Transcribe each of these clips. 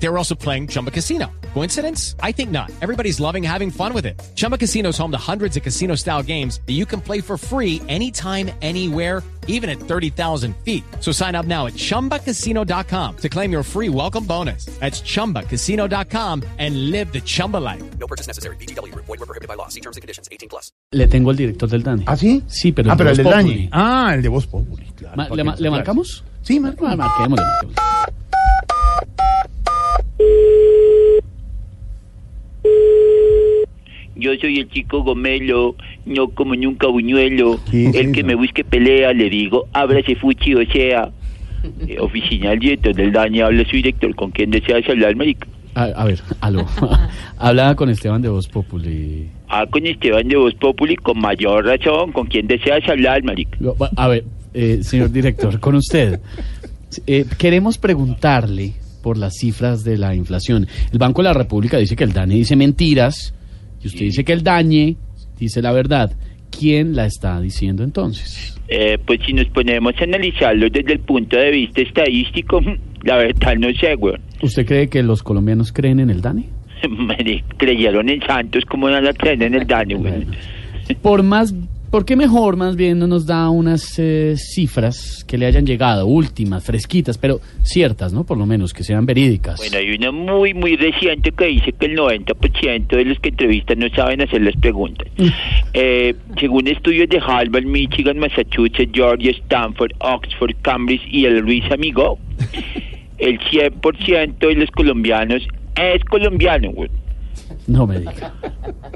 They were also playing Chumba Casino. Coincidence? I think not. Everybody's loving having fun with it. Chumba Casino is home to hundreds of casino style games that you can play for free anytime, anywhere, even at 30,000 feet. So sign up now at chumbacasino.com to claim your free welcome bonus. That's chumbacasino.com and live the Chumba life. No purchase necessary. BGW. Void were prohibited by law. See terms and conditions. 18 plus. Le tengo al director del DANE. ¿Ah, sí? Sí, pero ah, el de pero el Voz del Populi. Ah, el de Voz Populi, claro. Ma- ¿Le, ma- le marcamos? Sí, marcamos. Ah, marquémosle, marquémosle. Yo soy el chico gomelo, no como nunca buñuelo. Sí, el sí, que no. me busque pelea, le digo, ábrase fuchi, o sea. Eh, oficial director del daño, habla su director, ¿con quién deseas hablar, marica? A, a ver, aló. Hablaba con Esteban de Voz Populi. Ah, con Esteban de Voz Populi, con mayor razón, ¿con quién deseas hablar, marica? A ver, eh, señor director, con usted. Eh, queremos preguntarle por las cifras de la inflación. El Banco de la República dice que el DANE dice mentiras y usted dice que el DAñe dice la verdad. ¿Quién la está diciendo entonces? Eh, pues si nos ponemos a analizarlo desde el punto de vista estadístico, la verdad no sé, weón. ¿Usted cree que los colombianos creen en el DANE? Creyeron en Santos, como no la creen en el daño, weón? Por más, ¿por qué mejor más bien no nos da unas eh, cifras que le hayan llegado, últimas, fresquitas, pero ciertas, ¿no? Por lo menos, que sean verídicas. Bueno, hay una muy, muy reciente que dice que el 90% de los que entrevistan no saben hacer las preguntas. Eh, según estudios de Harvard, Michigan, Massachusetts, Georgia, Stanford, Oxford, Cambridge y el Luis Amigo, el 100% de los colombianos es colombiano, güey. No me diga.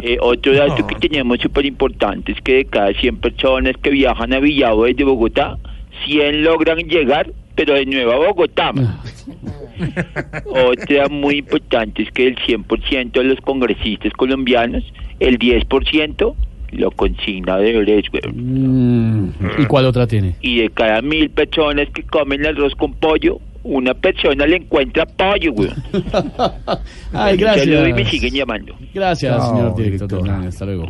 Eh, otro dato que tenemos súper importante es que de cada 100 personas que viajan a Villavo desde Bogotá, 100 logran llegar, pero de nuevo a Bogotá. Otra muy importante es que el 100% de los congresistas colombianos, el 10% lo consigna de güey. Mm, ¿Y cuál otra tiene? Y de cada mil personas que comen arroz con pollo, una persona le encuentra pollo, güey. Ay, saludo y me gracias. siguen llamando. Gracias, Chao, señor director. director. Hasta luego.